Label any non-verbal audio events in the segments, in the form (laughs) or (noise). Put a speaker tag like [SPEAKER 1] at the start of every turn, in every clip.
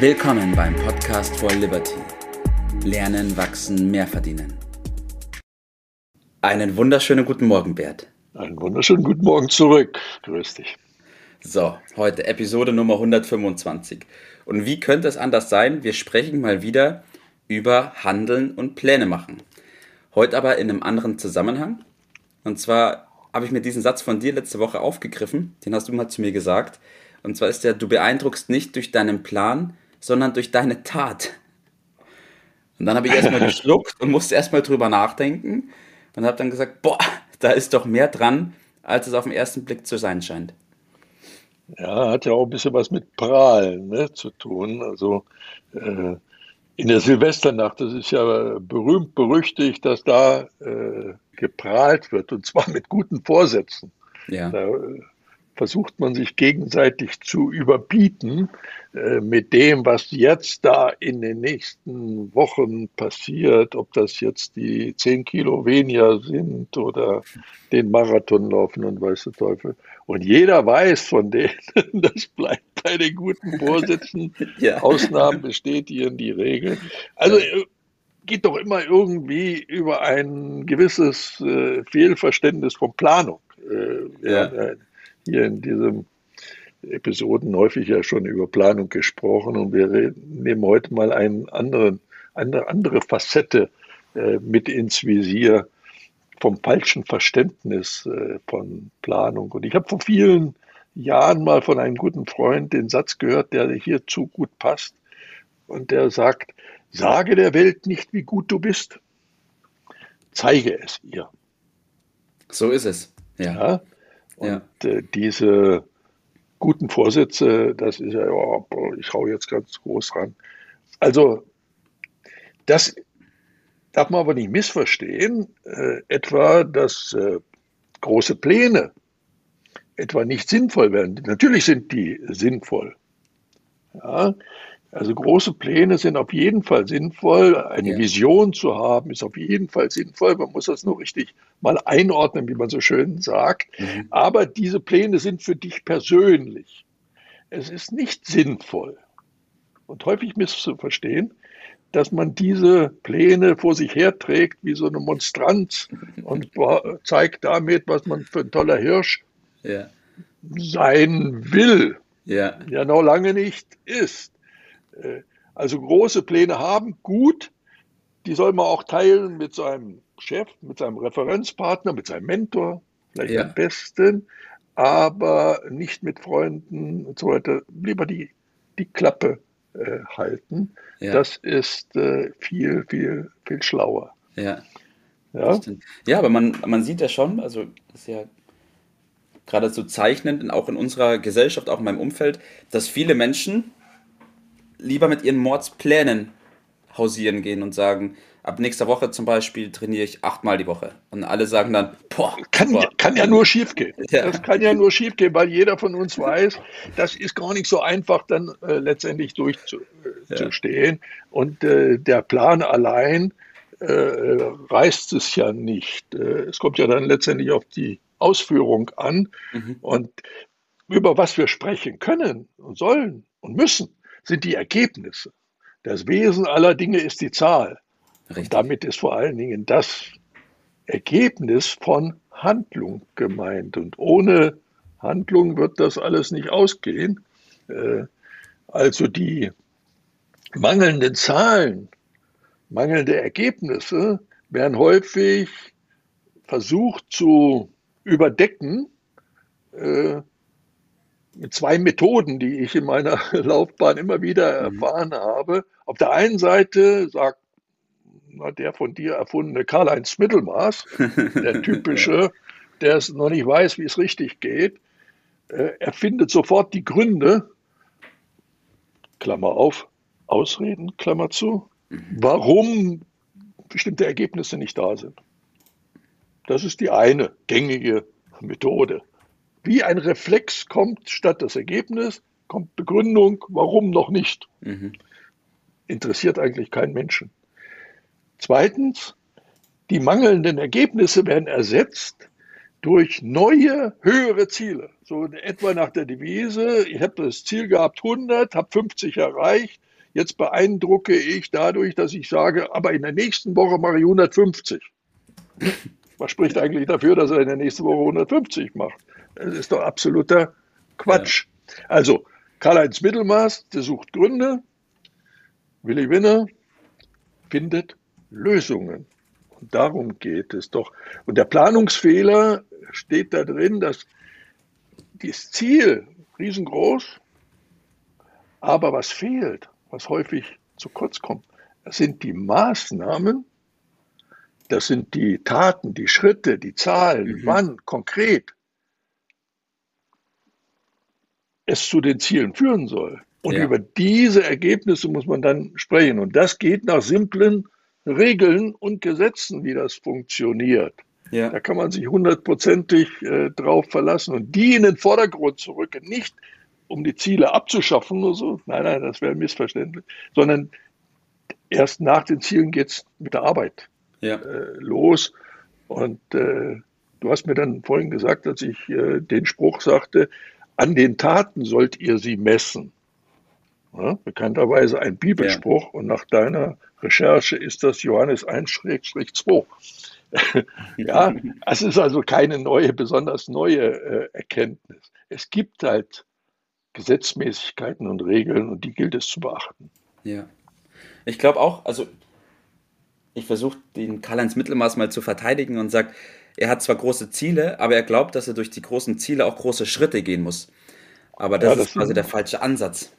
[SPEAKER 1] Willkommen beim Podcast for Liberty. Lernen, wachsen, mehr verdienen. Einen wunderschönen guten Morgen, Bert.
[SPEAKER 2] Einen wunderschönen guten Morgen zurück. Grüß dich.
[SPEAKER 1] So, heute Episode Nummer 125. Und wie könnte es anders sein? Wir sprechen mal wieder über Handeln und Pläne machen. Heute aber in einem anderen Zusammenhang. Und zwar habe ich mir diesen Satz von dir letzte Woche aufgegriffen. Den hast du mal zu mir gesagt. Und zwar ist der, du beeindruckst nicht durch deinen Plan, sondern durch deine Tat. Und dann habe ich erstmal geschluckt und musste erstmal drüber nachdenken und habe dann gesagt, boah, da ist doch mehr dran, als es auf den ersten Blick zu sein scheint.
[SPEAKER 2] Ja, hat ja auch ein bisschen was mit Prahlen ne, zu tun. Also äh, in der Silvesternacht, das ist ja berühmt berüchtigt, dass da äh, geprahlt wird und zwar mit guten Vorsätzen. Ja. Da äh, versucht man sich gegenseitig zu überbieten äh, mit dem, was jetzt da in den nächsten Wochen passiert, ob das jetzt die zehn Kilo weniger sind oder den Marathon laufen und weiß der Teufel. Und jeder weiß von denen, (laughs) das bleibt bei den guten Vorsätzen. (laughs) ja. Ausnahmen bestätigen die Regel. Also äh, geht doch immer irgendwie über ein gewisses äh, Fehlverständnis von Planung. Äh, ja. ja hier in diesen Episoden häufig ja schon über Planung gesprochen und wir nehmen heute mal einen anderen, eine andere Facette äh, mit ins Visier vom falschen Verständnis äh, von Planung. Und ich habe vor vielen Jahren mal von einem guten Freund den Satz gehört, der hierzu gut passt. Und der sagt, sage der Welt nicht, wie gut du bist, zeige es ihr.
[SPEAKER 1] So ist es. Ja. ja?
[SPEAKER 2] Und ja. äh, diese guten Vorsätze, das ist ja, oh, ich hau jetzt ganz groß ran. Also, das darf man aber nicht missverstehen, äh, etwa, dass äh, große Pläne etwa nicht sinnvoll werden. Natürlich sind die sinnvoll. Ja, also große Pläne sind auf jeden Fall sinnvoll. Eine ja. Vision zu haben ist auf jeden Fall sinnvoll. Man muss das nur richtig mal einordnen, wie man so schön sagt. Mhm. Aber diese Pläne sind für dich persönlich. Es ist nicht sinnvoll und häufig misszuverstehen, dass man diese Pläne vor sich herträgt wie so eine Monstranz und (laughs) zeigt damit, was man für ein toller Hirsch ja. sein will. Ja. ja noch lange nicht ist. Äh, also große Pläne haben, gut, die soll man auch teilen mit seinem Chef, mit seinem Referenzpartner, mit seinem Mentor, vielleicht ja. am besten, aber nicht mit Freunden und so weiter. Lieber die, die Klappe äh, halten. Ja. Das ist äh, viel, viel, viel schlauer.
[SPEAKER 1] Ja. Ja, ja aber man, man sieht ja schon, also das ist ja gerade so zeichnend, auch in unserer Gesellschaft, auch in meinem Umfeld, dass viele Menschen lieber mit ihren Mordsplänen hausieren gehen und sagen, ab nächster Woche zum Beispiel trainiere ich achtmal die Woche. Und alle sagen dann,
[SPEAKER 2] boah. Kann, boah. kann ja nur schief gehen. (laughs) Ja. Das kann ja nur schief gehen, weil jeder von uns weiß, das ist gar nicht so einfach, dann äh, letztendlich durchzustehen. Ja. Und äh, der Plan allein äh, reißt es ja nicht. Äh, es kommt ja dann letztendlich auf die Ausführung an. Mhm. Und über was wir sprechen können und sollen und müssen, sind die Ergebnisse. Das Wesen aller Dinge ist die Zahl. Und damit ist vor allen Dingen das Ergebnis von Handlung gemeint. Und ohne Handlung wird das alles nicht ausgehen. Äh, also die mangelnden Zahlen, mangelnde Ergebnisse werden häufig versucht zu überdecken äh, zwei Methoden, die ich in meiner (laughs) Laufbahn immer wieder mhm. erfahren habe. Auf der einen Seite sagt na, der von dir erfundene Karl-Heinz Mittelmaß, (laughs) der typische, der es noch nicht weiß, wie es richtig geht, äh, er findet sofort die Gründe, Klammer auf, Ausreden, Klammer zu, mhm. warum bestimmte Ergebnisse nicht da sind. Das ist die eine gängige Methode. Wie ein Reflex kommt statt das Ergebnis, kommt Begründung, warum noch nicht. Mhm. Interessiert eigentlich keinen Menschen. Zweitens, die mangelnden Ergebnisse werden ersetzt durch neue, höhere Ziele. So etwa nach der Devise, ich habe das Ziel gehabt 100, habe 50 erreicht, Jetzt beeindrucke ich dadurch, dass ich sage, aber in der nächsten Woche mache ich 150. Was spricht eigentlich dafür, dass er in der nächsten Woche 150 macht? Das ist doch absoluter Quatsch. Ja. Also, Karl-Heinz Mittelmaß, der sucht Gründe. Willi Winner findet Lösungen. Und darum geht es doch. Und der Planungsfehler steht da drin, dass das Ziel riesengroß, aber was fehlt, was häufig zu kurz kommt, das sind die Maßnahmen, das sind die Taten, die Schritte, die Zahlen, mhm. wann konkret es zu den Zielen führen soll. Und ja. über diese Ergebnisse muss man dann sprechen. Und das geht nach simplen Regeln und Gesetzen, wie das funktioniert. Ja. Da kann man sich hundertprozentig äh, drauf verlassen und die in den Vordergrund zu rücken, nicht um die Ziele abzuschaffen oder so, nein, nein, das wäre missverständlich, sondern erst nach den Zielen geht es mit der Arbeit ja. äh, los. Und äh, du hast mir dann vorhin gesagt, als ich äh, den Spruch sagte, an den Taten sollt ihr sie messen. Ja, bekannterweise ein Bibelspruch ja. und nach deiner Recherche ist das Johannes 1-2. (laughs) ja, es ist also keine neue, besonders neue äh, Erkenntnis. Es gibt halt Gesetzmäßigkeiten und Regeln und die gilt es zu beachten.
[SPEAKER 1] Ja. Ich glaube auch, also ich versuche den Karl-Heinz Mittelmaß mal zu verteidigen und sage, er hat zwar große Ziele, aber er glaubt, dass er durch die großen Ziele auch große Schritte gehen muss. Aber das, ja, das ist quasi der falsche Ansatz.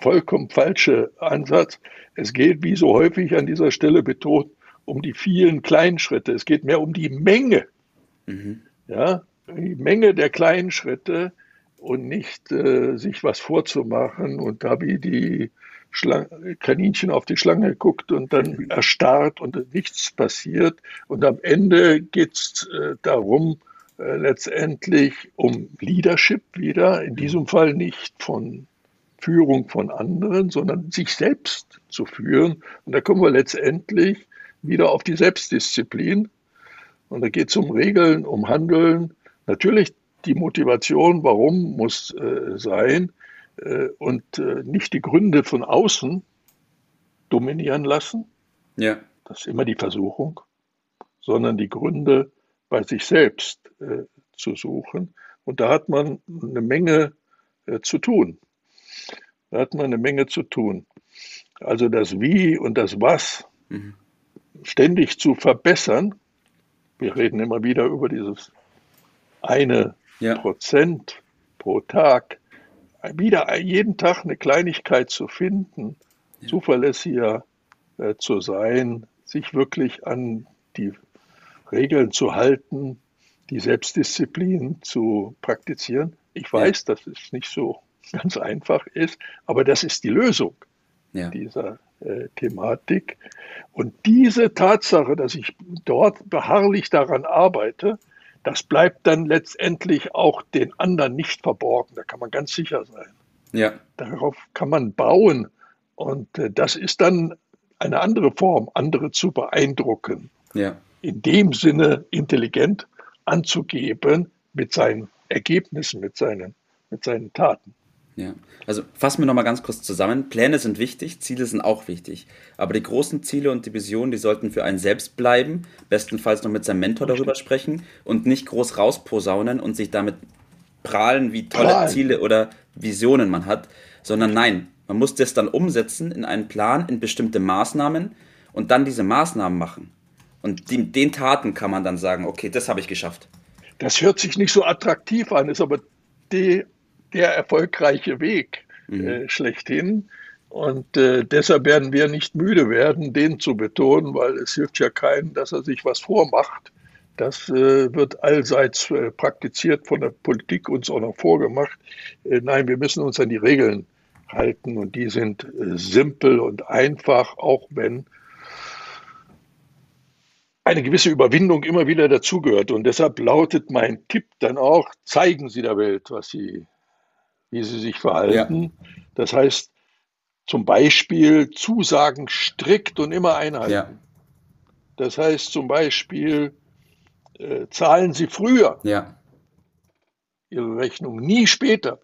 [SPEAKER 2] Vollkommen falsche Ansatz. Es geht, wie so häufig an dieser Stelle betont, um die vielen kleinen Schritte. Es geht mehr um die Menge. Mhm. Ja, die Menge der kleinen Schritte und nicht äh, sich was vorzumachen und da wie die Schlang Kaninchen auf die Schlange guckt und dann erstarrt und nichts passiert. Und am Ende geht es äh, darum, äh, letztendlich um Leadership wieder, in diesem Fall nicht von Führung von anderen, sondern sich selbst zu führen. Und da kommen wir letztendlich wieder auf die Selbstdisziplin. Und da geht es um Regeln, um Handeln. Natürlich die Motivation, warum muss äh, sein und äh, nicht die Gründe von außen dominieren lassen. Ja. Das ist immer die Versuchung, sondern die Gründe bei sich selbst äh, zu suchen. Und da hat man eine Menge äh, zu tun. Da hat man eine Menge zu tun. Also das Wie und das Was mhm. ständig zu verbessern. Wir reden immer wieder über dieses eine ja. Prozent pro Tag, wieder jeden Tag eine Kleinigkeit zu finden, ja. zuverlässiger äh, zu sein, sich wirklich an die Regeln zu halten, die Selbstdisziplin zu praktizieren. Ich weiß, ja. dass es nicht so ganz einfach ist, aber das ist die Lösung ja. dieser äh, Thematik. Und diese Tatsache, dass ich dort beharrlich daran arbeite, das bleibt dann letztendlich auch den anderen nicht verborgen. Da kann man ganz sicher sein. Ja. Darauf kann man bauen. Und äh, das ist dann eine andere Form, andere zu beeindrucken. Ja. In dem Sinne intelligent anzugeben mit seinen Ergebnissen, mit seinen, mit seinen Taten.
[SPEAKER 1] Ja, also fassen wir nochmal ganz kurz zusammen. Pläne sind wichtig, Ziele sind auch wichtig. Aber die großen Ziele und die Visionen, die sollten für einen selbst bleiben, bestenfalls noch mit seinem Mentor darüber sprechen und nicht groß rausposaunen und sich damit prahlen, wie tolle Prahlen. Ziele oder Visionen man hat, sondern nein, man muss das dann umsetzen in einen Plan, in bestimmte Maßnahmen und dann diese Maßnahmen machen. Und die, den Taten kann man dann sagen, okay, das habe ich geschafft.
[SPEAKER 2] Das hört sich nicht so attraktiv an, ist aber die der erfolgreiche Weg mhm. äh, schlechthin. Und äh, deshalb werden wir nicht müde werden, den zu betonen, weil es hilft ja keinem, dass er sich was vormacht. Das äh, wird allseits äh, praktiziert von der Politik uns auch noch vorgemacht. Äh, nein, wir müssen uns an die Regeln halten und die sind äh, simpel und einfach, auch wenn eine gewisse Überwindung immer wieder dazugehört. Und deshalb lautet mein Tipp dann auch, zeigen Sie der Welt, was Sie wie sie sich verhalten. Ja. Das heißt, zum Beispiel Zusagen strikt und immer einhalten. Ja. Das heißt zum Beispiel, äh, zahlen Sie früher ja. Ihre Rechnung, nie später.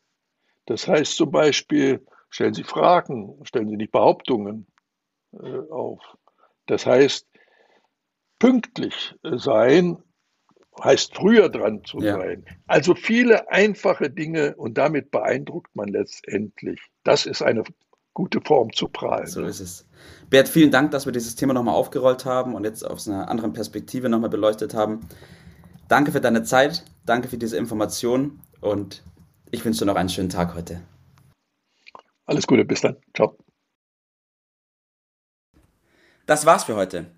[SPEAKER 2] Das heißt zum Beispiel, stellen Sie Fragen, stellen Sie nicht Behauptungen äh, auf. Das heißt, pünktlich sein heißt früher dran zu ja. sein. Also viele einfache Dinge und damit beeindruckt man letztendlich. Das ist eine gute Form zu prahlen.
[SPEAKER 1] So ist es. Bert, vielen Dank, dass wir dieses Thema nochmal aufgerollt haben und jetzt aus einer anderen Perspektive nochmal beleuchtet haben. Danke für deine Zeit, danke für diese Information und ich wünsche dir noch einen schönen Tag heute.
[SPEAKER 2] Alles Gute, bis dann. Ciao.
[SPEAKER 1] Das war's für heute.